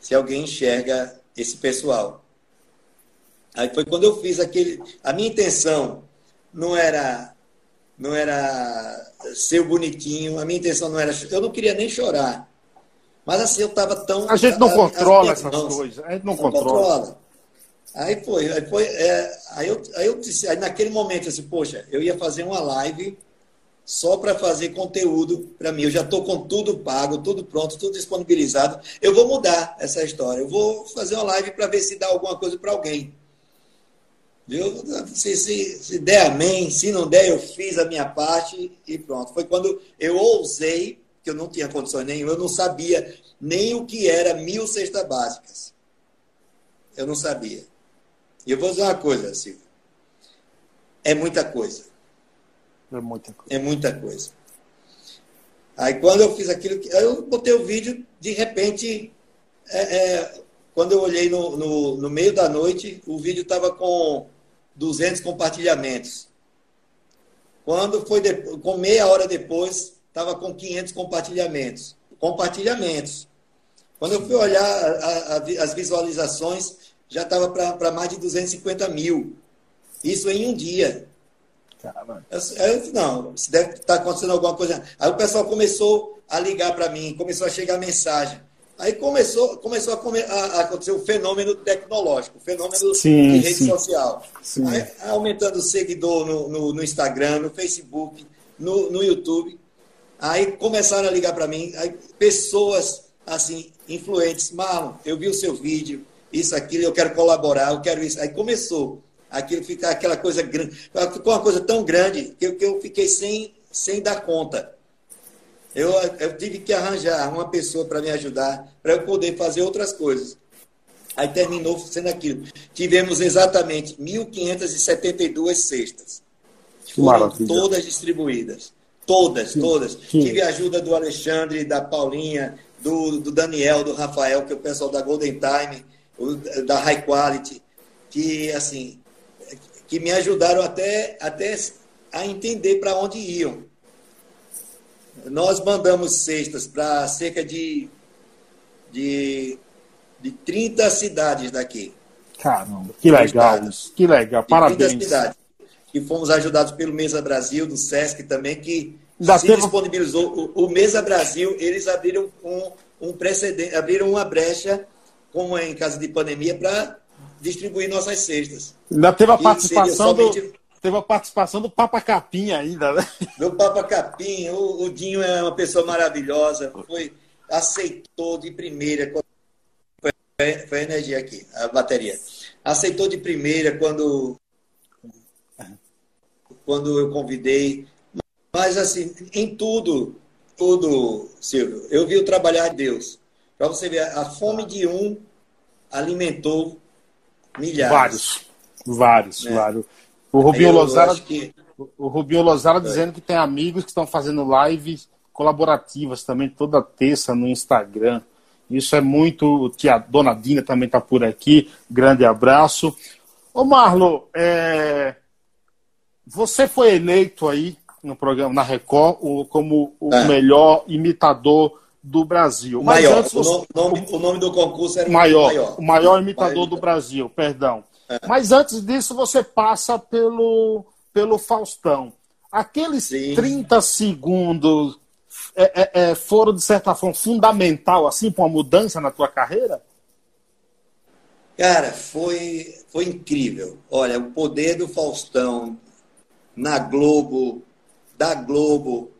se alguém enxerga esse pessoal. Aí foi quando eu fiz aquele. A minha intenção não era não era ser bonitinho, a minha intenção não era. Eu não queria nem chorar. Mas assim, eu estava tão. A gente não a, controla essas mãos, coisas. A gente não, não controla. controla. Aí foi, aí foi. É, aí, eu, aí eu disse, aí naquele momento, assim, poxa, eu ia fazer uma live só para fazer conteúdo para mim. Eu já estou com tudo pago, tudo pronto, tudo disponibilizado. Eu vou mudar essa história. Eu vou fazer uma live para ver se dá alguma coisa para alguém. Viu? Se, se, se der amém, se não der, eu fiz a minha parte e pronto. Foi quando eu ousei, que eu não tinha condições nenhuma, eu não sabia nem o que era mil cestas básicas. Eu não sabia. E eu vou dizer uma coisa, Silvio. É muita coisa. É muita coisa. É muita coisa. Aí quando eu fiz aquilo, eu botei o vídeo, de repente, é, é, quando eu olhei no, no, no, meio da noite, o vídeo estava com 200 compartilhamentos. Quando foi de, com meia hora depois, estava com 500 compartilhamentos. Compartilhamentos. Quando eu fui olhar a, a, as visualizações, já estava para mais de 250 mil. Isso em um dia. Eu, eu, não, se deve estar tá acontecendo alguma coisa. Aí o pessoal começou a ligar para mim, começou a chegar mensagem. Aí começou, começou a, a, acontecer o fenômeno tecnológico, o fenômeno sim, de rede sim. social. Sim. Aí, aumentando o seguidor no, no, no, Instagram, no Facebook, no, no YouTube. Aí começaram a ligar para mim, aí, pessoas assim, influentes. Marlon, eu vi o seu vídeo, isso, aquilo, eu quero colaborar, eu quero isso. Aí começou aquilo ficar aquela coisa grande. Ficou uma coisa tão grande que eu, que eu fiquei sem, sem dar conta. Eu, eu tive que arranjar uma pessoa para me ajudar, para eu poder fazer outras coisas. Aí terminou sendo aquilo. Tivemos exatamente 1.572 cestas. Foram todas distribuídas. Todas, todas. Sim. Tive a ajuda do Alexandre, da Paulinha, do, do Daniel, do Rafael, que é o pessoal da Golden Time, da High Quality, que, assim, que me ajudaram até, até a entender para onde iam. Nós mandamos cestas para cerca de, de, de 30 cidades daqui. Caramba, que legal, que legal, parabéns. 30 cidades. E fomos ajudados pelo Mesa Brasil, do Sesc também, que Já se teve... disponibilizou. O, o, Mesa Brasil, eles abriram um, um precedente, abriram uma brecha, como é em caso de pandemia, para distribuir nossas cestas. Ainda teve a participação somente... do. Teve a participação do Papa Capim ainda, né? [laughs] Do Papa Capim, o, o Dinho é uma pessoa maravilhosa, foi, aceitou de primeira, foi, a energia aqui, a bateria. Aceitou de primeira quando, quando eu convidei. Mas assim, em tudo, tudo, Silvio, eu vi o trabalhar de Deus. Para você ver, a fome de um alimentou Milhares. Vários. Vários, é. vários. O Rubinho Lozara, que... o Rubinho Lozara é. dizendo que tem amigos que estão fazendo lives colaborativas também toda terça no Instagram. Isso é muito. Tia Dona Dina também está por aqui. Grande abraço. Ô Marlo, é... você foi eleito aí no programa na Record como o é. melhor imitador do Brasil. O maior. Antes, o, nome, o, nome, do concurso era maior, o maior. O maior imitador maior. do Brasil, perdão. É. Mas antes disso, você passa pelo, pelo Faustão. Aqueles Sim. 30 segundos é, é, é, foram, de certa forma, fundamental assim para uma mudança na tua carreira? Cara, foi, foi incrível. Olha, o poder do Faustão na Globo, da Globo,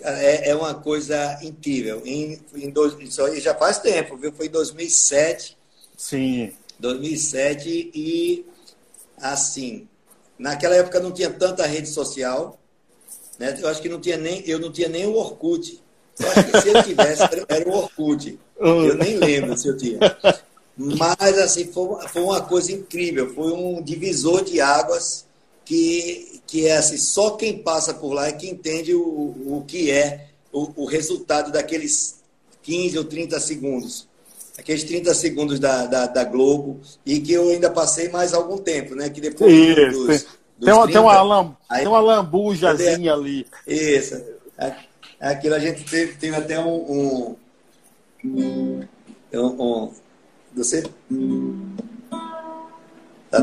é, é uma coisa incrível. Em, em dois, isso aí já faz tempo, viu? Foi em 2007. Sim. 2007 e assim, naquela época não tinha tanta rede social, né? Eu acho que não tinha nem, eu não tinha nem o Orkut. Eu acho que se eu tivesse, [laughs] era o Orkut. Eu nem lembro se eu tinha. Mas assim, foi, foi uma coisa incrível, foi um divisor de águas que, que é assim, só quem passa por lá é que entende o, o que é o, o resultado daqueles 15 ou 30 segundos. Aqueles 30 segundos da, da, da, Globo, e que eu ainda passei mais algum tempo, né? Que depois Isso. Dos, dos tem, uma, 30, tem, uma lam, aí, tem uma lambujazinha ali. Isso. Aquilo a gente teve, teve até um. um, um, um você? Tá,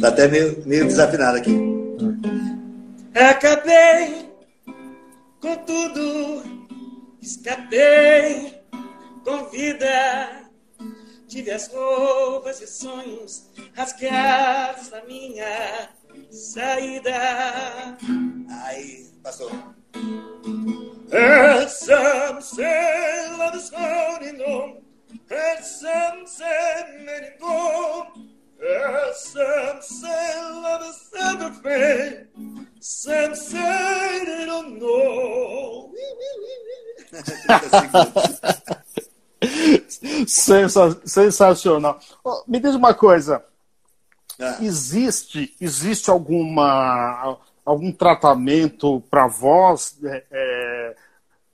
tá até meio, meio desafinado aqui. Acabei com tudo, escapei com vida. Tive as roupas e sonhos rasgados na minha saída. Aí, passou. And some say love is holding on, and some say many go. Some say Some say they don't know. Sensacional. Me diz uma coisa. Ah. Existe, existe alguma algum tratamento para voz é, é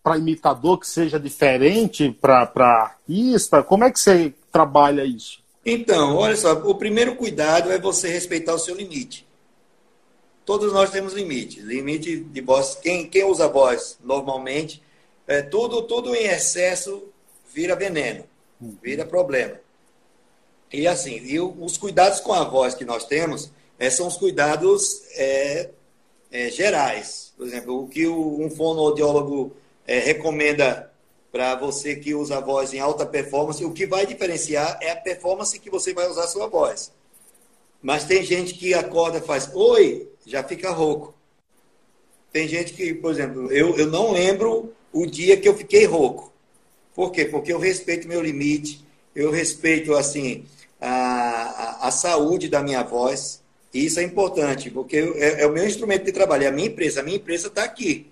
para imitador que seja diferente para artista? Como é que você trabalha isso? Então, olha só, o primeiro cuidado é você respeitar o seu limite. Todos nós temos limite. Limite de voz. Quem, quem usa voz normalmente, é, tudo, tudo em excesso vira veneno, vira problema. E assim, e os cuidados com a voz que nós temos é, são os cuidados é, é, gerais. Por exemplo, o que o, um fonoaudiólogo é, recomenda para você que usa a voz em alta performance, o que vai diferenciar é a performance que você vai usar a sua voz. Mas tem gente que acorda e faz oi, já fica rouco. Tem gente que, por exemplo, eu, eu não lembro o dia que eu fiquei rouco. Por quê? Porque eu respeito meu limite, eu respeito, assim, a, a, saúde da minha voz. E isso é importante, porque é, é, o meu instrumento de trabalho, é a minha empresa. A minha empresa está aqui.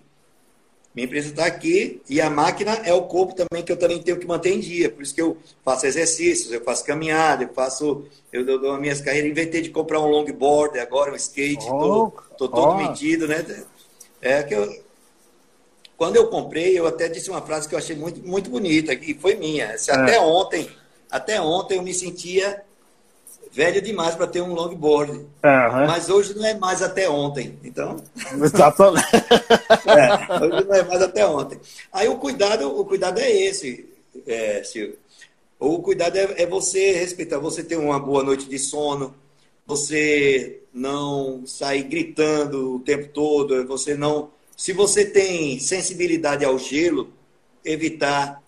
Minha empresa está aqui e a máquina é o corpo também que eu também tenho que manter em dia. Por isso que eu faço exercícios, eu faço caminhada, eu faço. Eu dou, as minhas carreiras, inventei de comprar um longboard, agora um skate, estou oh, todo oh. medido, né? É que eu, quando eu comprei, eu até disse uma frase que eu achei muito, muito bonita, e foi minha. Se é. até ontem, até ontem eu me sentia velho demais para ter um longboard. Uhum. Mas hoje não é mais até ontem. Então. Exatamente. [laughs] é, hoje não é mais até ontem. Aí o cuidado, o cuidado é esse, é, Silvio. O cuidado é, é você respeitar, você ter uma boa noite de sono, você não sair gritando o tempo todo, você não. Se você tem sensibilidade ao gelo, evitar.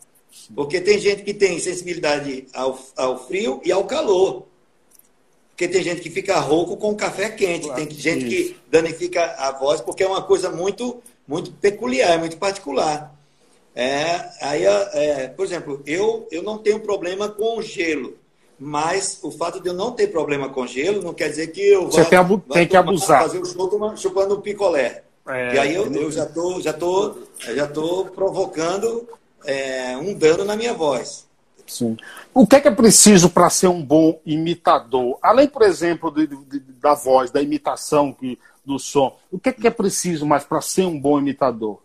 Porque tem gente que tem sensibilidade ao, ao frio e ao calor. Porque tem gente que fica rouco com café quente, claro, tem gente isso. que danifica a voz, porque é uma coisa muito, muito peculiar, muito particular. É, aí, é, por exemplo, eu, eu não tenho problema com gelo, mas o fato de eu não ter problema com gelo não quer dizer que eu Você vá, tem, abu tem que abusar. fazer o show chupando um picolé. É, e aí eu, eu já estou já tô, já tô provocando é, um dano na minha voz. Sim. O que é, que é preciso para ser um bom imitador? Além, por exemplo, de, de, da voz, da imitação que, do som, o que é, que é preciso mais para ser um bom imitador?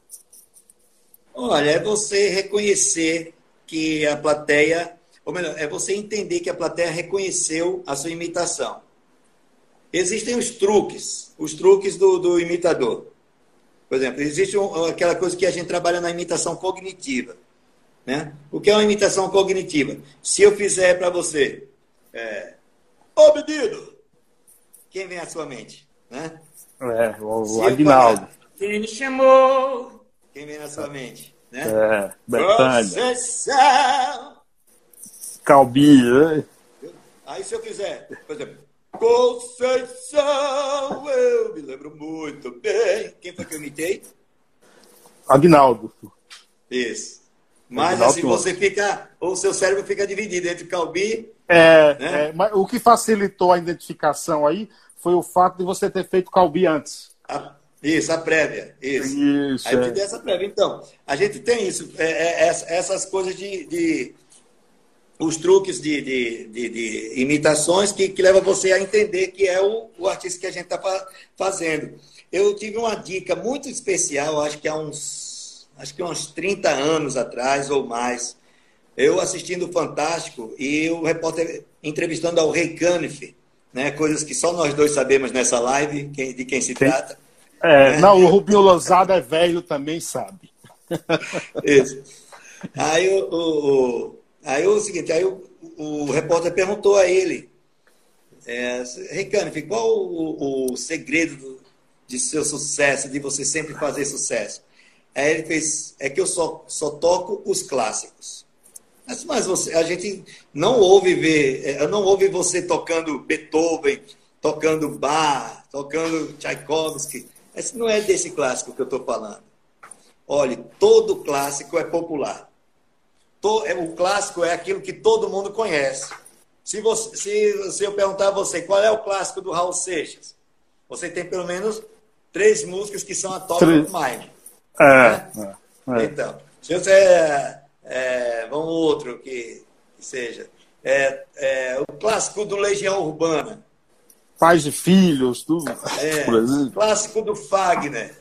Olha, é você reconhecer que a plateia, ou melhor, é você entender que a plateia reconheceu a sua imitação. Existem os truques, os truques do, do imitador. Por exemplo, existe um, aquela coisa que a gente trabalha na imitação cognitiva. Né? O que é uma imitação cognitiva? Se eu fizer para você, é, ô menino, quem vem à sua mente? Né? É, o, o Aguinaldo. Quem me chamou? Quem vem na sua mente? Né? É, Betânia. Calbi, né? Aí se eu quiser, por exemplo, Conceição, eu me lembro muito bem. Quem foi que eu imitei? Aguinaldo. Isso. Mas assim você fica, o seu cérebro fica dividido entre Calbi. É, né? é, mas o que facilitou a identificação aí foi o fato de você ter feito Calbi antes. A, isso, a prévia. Isso. isso aí eu te dei essa prévia. Então, a gente tem isso, é, é, essas coisas de, de. os truques de, de, de, de imitações que, que levam você a entender que é o, o artista que a gente está fazendo. Eu tive uma dica muito especial, acho que há uns acho que uns 30 anos atrás ou mais, eu assistindo o Fantástico e o repórter entrevistando ao Rei Caniff, né, coisas que só nós dois sabemos nessa live, de quem se trata. É, é. Não, o Rubinho Lozada é velho também sabe. [laughs] Isso. Aí o, o, aí o seguinte, aí o, o repórter perguntou a ele, é, Rei Caniff, qual o, o segredo de seu sucesso, de você sempre fazer sucesso? Aí ele fez, é que eu só, só toco os clássicos. Mas, mas você, a gente não ouve ver, é, não ouve você tocando Beethoven, tocando Bach, tocando Tchaikovsky. Esse não é desse clássico que eu estou falando. Olhe, todo clássico é popular. É, o clássico é aquilo que todo mundo conhece. Se, você, se, se eu perguntar a você qual é o clássico do Raul Seixas, você tem pelo menos três músicas que são a top of mind. É, né? é, Então, se você. É, é, vamos outro que, que seja. É, é, o clássico do Legião Urbana. Pais e filhos, tudo. É, clássico do Fagner.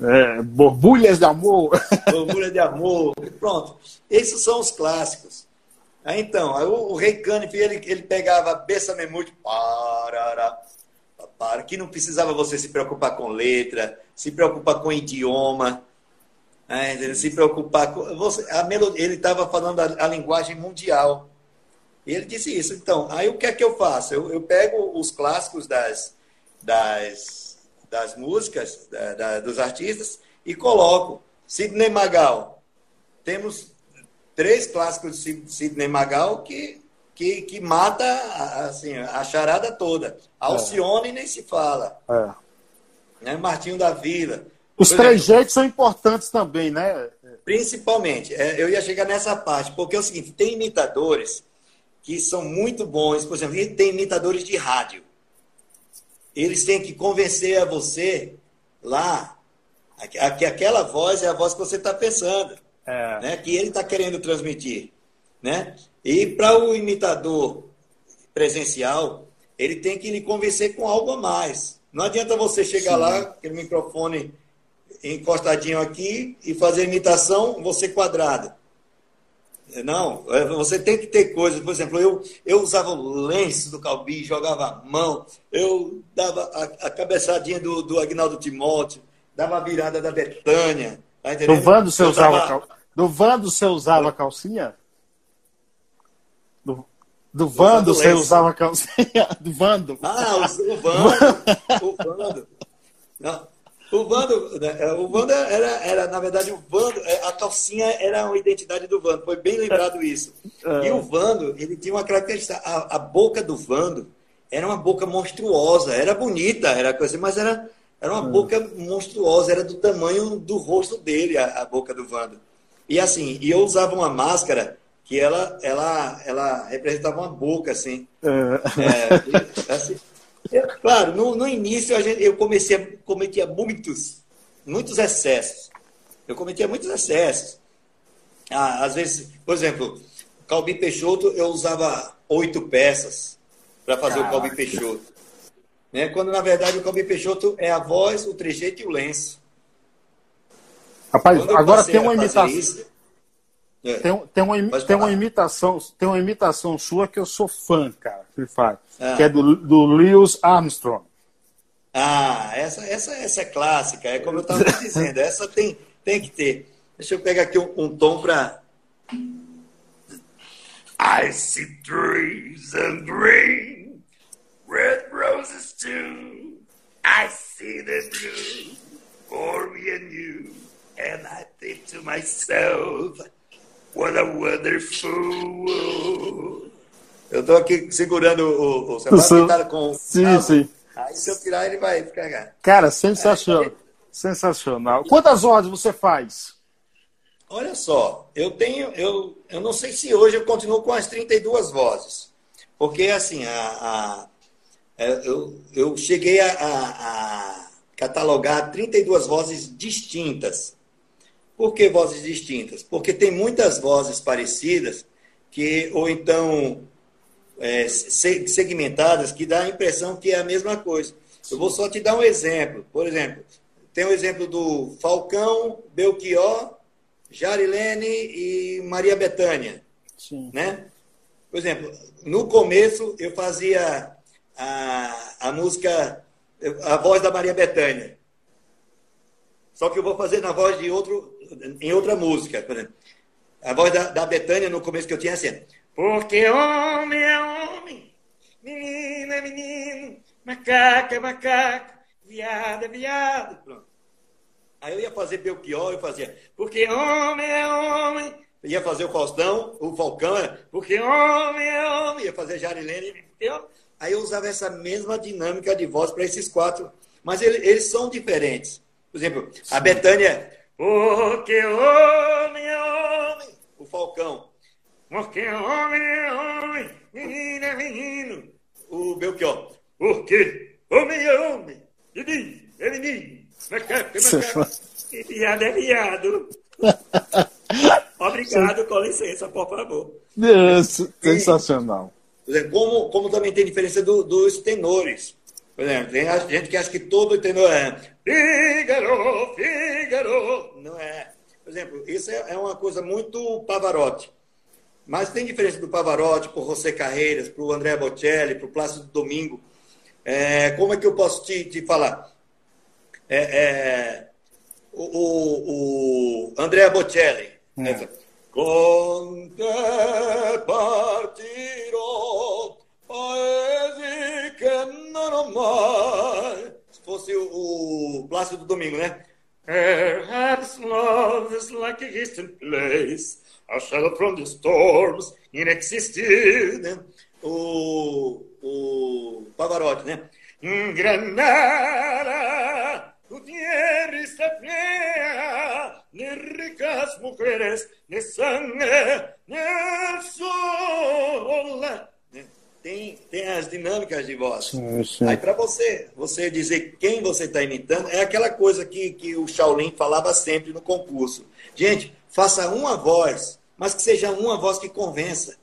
É, borbulhas de amor. Borbulhas de amor. Pronto. Esses são os clássicos. Aí, então, aí o, o Rei Caniff, ele, ele pegava Bessa Memute, para, para, que não precisava você se preocupar com letra, se preocupar com idioma, né, se preocupar com. Você, a melodia, ele estava falando a, a, linguagem mundial. E ele disse isso. Então, aí o que é que eu faço? Eu, eu pego os clássicos das, das, das músicas, da, da, dos artistas, e coloco. Sidney Magal. Temos três clássicos de Sidney Magal que, que, que mata assim, a charada toda. Alcione é. nem se fala. É. Né? Martinho da Vila. Os três jeitos são importantes também, né? Principalmente. É, eu ia chegar nessa parte, porque é o seguinte, tem imitadores que são muito bons. Por exemplo, tem imitadores de rádio. Eles têm que convencer a você lá que aquela voz é a voz que você está pensando é. né, que ele está querendo transmitir. Né? E para o imitador presencial, ele tem que lhe convencer com algo a mais. Não adianta você chegar Sim. lá, aquele microfone encostadinho aqui e fazer imitação, você quadrada. Não, é, você tem que ter coisas. Por exemplo, eu, eu usava o lenço do Calbi, jogava a mão, eu dava a, a cabeçadinha do, do Agnaldo Timóteo, dava a virada da Betânia. Tá do Vando você usava, tava... do Vando você usava calcinha? Do, do Vando você usava calcinha? [laughs] Do Vando? Ah, o, o Vando. [laughs] o Vando. Não. O Vando, né, é, o Vando era, era, na verdade, o Vando, é, a calcinha era uma identidade do Vando, foi bem lembrado isso. É. E o Vando, ele tinha uma característica, a, a boca do Vando era uma boca monstruosa, era bonita, era coisa, mas era era uma hum. boca monstruosa, era do tamanho do rosto dele, a, a boca do Wanda. E assim, e eu usava uma máscara que ela, ela, ela representava uma boca, assim. É assim eu, claro, no, no início gente, eu comecei a, cometia muitos, muitos excessos. Eu cometia muitos excessos. Ah, às vezes, por exemplo, Calbi Peixoto, eu usava oito peças para fazer Caraca. o Calbi Peixoto. Né? Quando, na verdade, o Calbi Peixoto é a voz, o trejeito e o lenço. Rapaz, agora tem uma imitação. Isso, é. tem, tem, uma, tem uma imitação, tem uma imitação sua que eu sou fã, cara, que faz, ah. que é do, do Lewis Armstrong. Ah, essa, essa, essa é clássica, é como eu estava dizendo, essa tem, tem que ter. Deixa eu pegar aqui um, um tom para. I see trees and rain red roses too. I see the blue for me and you. And I think to myself, what a wonderful world. Eu estou aqui segurando o, o Sebastião tá com Sim, ah, sim. Aí se eu tirar, ele vai ficar. Cara, sensacional. Aí, sensacional. Quantas vozes você faz? Olha só, eu tenho, eu, eu não sei se hoje eu continuo com as 32 vozes. Porque, assim, a, a é, eu, eu cheguei a, a, a catalogar 32 vozes distintas. Por que vozes distintas? Porque tem muitas vozes parecidas que ou então é, segmentadas que dá a impressão que é a mesma coisa. Eu vou só te dar um exemplo. Por exemplo, tem o exemplo do Falcão, Belchior, Jarilene e Maria Bethânia. Sim. Né? Por exemplo, no começo eu fazia a, a música, a voz da Maria Bethânia. Só que eu vou fazer na voz de outro, em outra música, por exemplo. A voz da, da Betânia no começo que eu tinha assim. Porque homem é homem, menino é menino, macaco é macaco, viado é viado. Pronto. Aí eu ia fazer Belchior, eu fazia, porque homem é homem. Ia fazer o Faustão, o Falcão, porque homem é homem. Ia fazer Jarilene, Aí eu usava essa mesma dinâmica de voz para esses quatro. Mas ele, eles são diferentes. Por exemplo, a Betânia. Porque homem é homem. O Falcão. Porque homem é homem. Menino é menino. O Belchior. Porque homem é homem. Menino é menino. Macaco é macaco. E viado é viado. [laughs] Obrigado, com licença, por favor. sensacional. Como, como também tem diferença do, dos tenores. Por exemplo, tem gente que acha que todo tenor é Fígaro, Fígaro. Não é. Por exemplo, isso é, é uma coisa muito Pavarotti. Mas tem diferença do Pavarotti para o José Carreiras, para o André Bocelli, para o Plácido Domingo. É, como é que eu posso te, te falar? É, é, o, o, o Andrea Bocelli. Hum. Essa. Con te partirò paesi che non mai. Se fosse o, o Plácido Domingo, né? Perhaps love is like a distant place, a shadow from the storms, inexistent. Né? O, o Pavarotti, né? Granada, tu tierra fea, ni ricas mujeres, ni sangue, ni el sol. Tem, tem as dinâmicas de voz. Sim, sim. Aí, para você, você dizer quem você está imitando, é aquela coisa que, que o Shaolin falava sempre no concurso. Gente, faça uma voz, mas que seja uma voz que convença.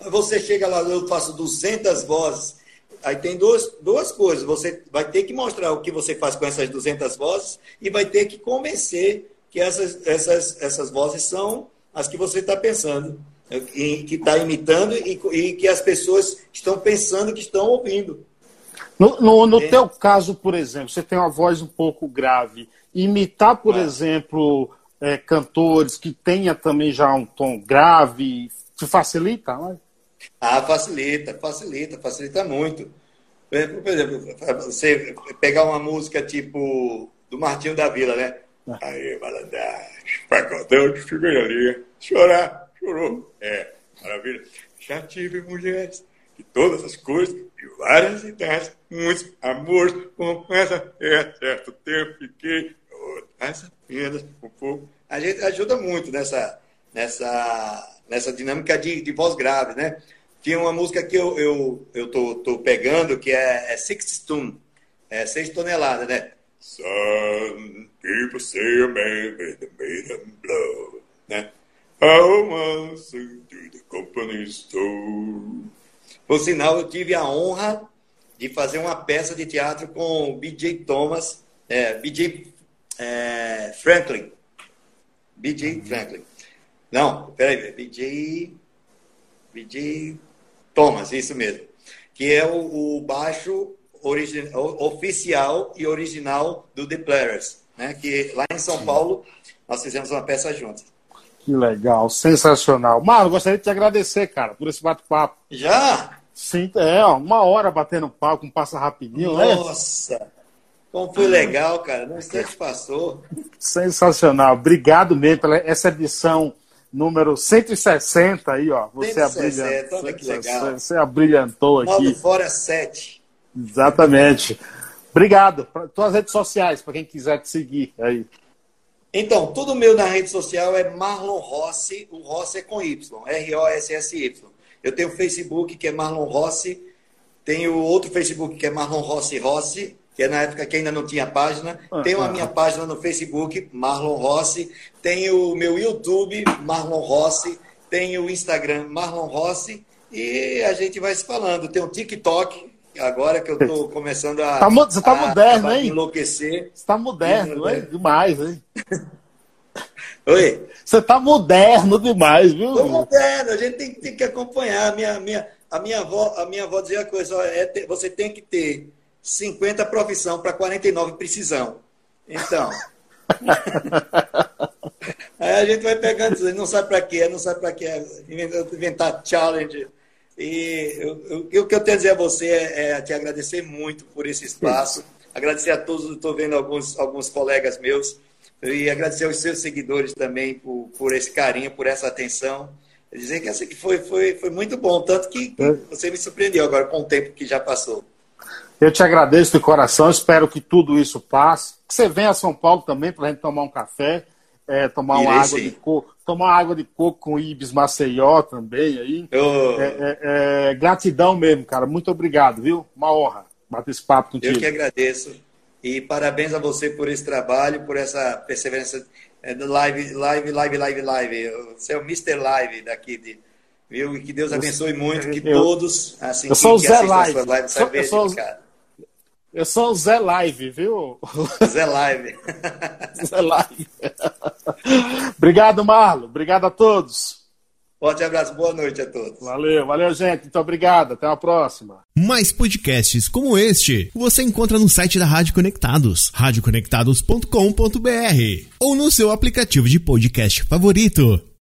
Você chega lá, eu faço 200 vozes. Aí tem duas, duas coisas. Você vai ter que mostrar o que você faz com essas 200 vozes e vai ter que convencer que essas, essas, essas vozes são as que você está pensando, que está imitando e, e, que as pessoas estão pensando que estão ouvindo. No, no, no é. teu caso, por exemplo, você tem uma voz um pouco grave. Imitar, por ah. exemplo, é, cantores que tenha também já um tom grave, te facilita? Não ah, facilita, facilita, facilita muito. Por exemplo, você pegar uma música tipo do Martinho da Vila, né? É. Aí, malandragem, pacotão de figurinha, chorar, chorou. É, maravilha. Já tive mulheres de todas as cores, de várias idades, muitos amores, com essa, é, certo tempo fiquei, essa apenas um pouco. A gente ajuda muito nessa, nessa, nessa dinâmica de, de voz grave, né? Tinha uma música que eu, eu, eu tô, tô pegando, que é, é Six Stone, é seis toneladas, né? Some people say a man made them blow, né? How much to the company store? Por sinal, eu tive a honra de fazer uma peça de teatro com o B.J. Thomas, é, B.J. É, Franklin. B.J. Franklin. Não, peraí, B.J. B.J. Thomas, isso mesmo. Que é o, o baixo origin, oficial e original do The Players, né? Que lá em São Paulo nós fizemos uma peça juntos. Que legal, sensacional. Marlon, gostaria de te agradecer, cara, por esse bate-papo. Já? Sim, é, ó, uma hora batendo papo, um passa rapidinho, Nossa. né? Nossa! Como foi legal, cara. Não instante passou. Sensacional. Obrigado mesmo pela essa edição número 160 aí, ó. Você 160, abrilhantou, olha que legal. Você abrilhantou aqui. Modo fora 7. Exatamente. Obrigado. Tuas redes sociais, para quem quiser te seguir aí. Então, tudo meu na rede social é Marlon Rossi. O Rossi é com Y, R-O-S-S-Y. Eu tenho o Facebook, que é Marlon Rossi. Tenho outro Facebook, que é Marlon Rossi Rossi que é na época que ainda não tinha página. Ah, Tenho a ah, minha ah. página no Facebook, Marlon Rossi. Tenho o meu YouTube, Marlon Rossi. Tenho o Instagram, Marlon Rossi. E a gente vai se falando. Tem o TikTok, agora que eu estou [laughs] começando a. Tá, você está moderno, hein? Enlouquecer. Você está moderno, hein? Demais, hein? [laughs] Oi? Você está moderno demais, viu? Estou moderno, a gente tem, tem, que acompanhar. A minha, minha, a minha avó, a minha avó dizia a coisa: é ter, você tem que ter 50 profissão para 49 precisão. Então. [laughs] aí a gente vai pegando, não sabe para quê, não sabe para quê, inventar challenge. E o que eu tenho a dizer a você é, é te agradecer muito por esse espaço, agradecer a todos, estou vendo alguns, alguns colegas meus, e agradecer aos seus seguidores também por, por esse carinho, por essa atenção. Dizer que assim, foi, foi, foi muito bom, tanto que é. você me surpreendeu agora com o tempo que já passou. Eu te agradeço de coração, espero que tudo isso passe. Que você venha a São Paulo também para a gente tomar um café, é, tomar uma água de coco, tomar água de coco com Ibis Maceió também aí. Oh. É, é, é, gratidão mesmo, cara. Muito obrigado, viu? Uma honra bater esse papo contigo. Eu que agradeço. E parabéns a você por esse trabalho, por essa perseverança é, live, live, live, live, live. Você é o Mr. Live daqui de, Viu? E que Deus abençoe muito, que eu, todos, assim, eu sou o Zé Live. Live, sou, eu, sou, Eu sou o Zé Live, viu? Zé Live. [laughs] Zé Live. Obrigado, Marlon. Obrigado a todos. Forte abraço, boa noite a todos. Valeu, valeu, gente. Muito obrigado. Até a próxima. Mais podcasts como este você encontra no site da Rádio Conectados, radioconectados.com.br ou no seu aplicativo de podcast favorito.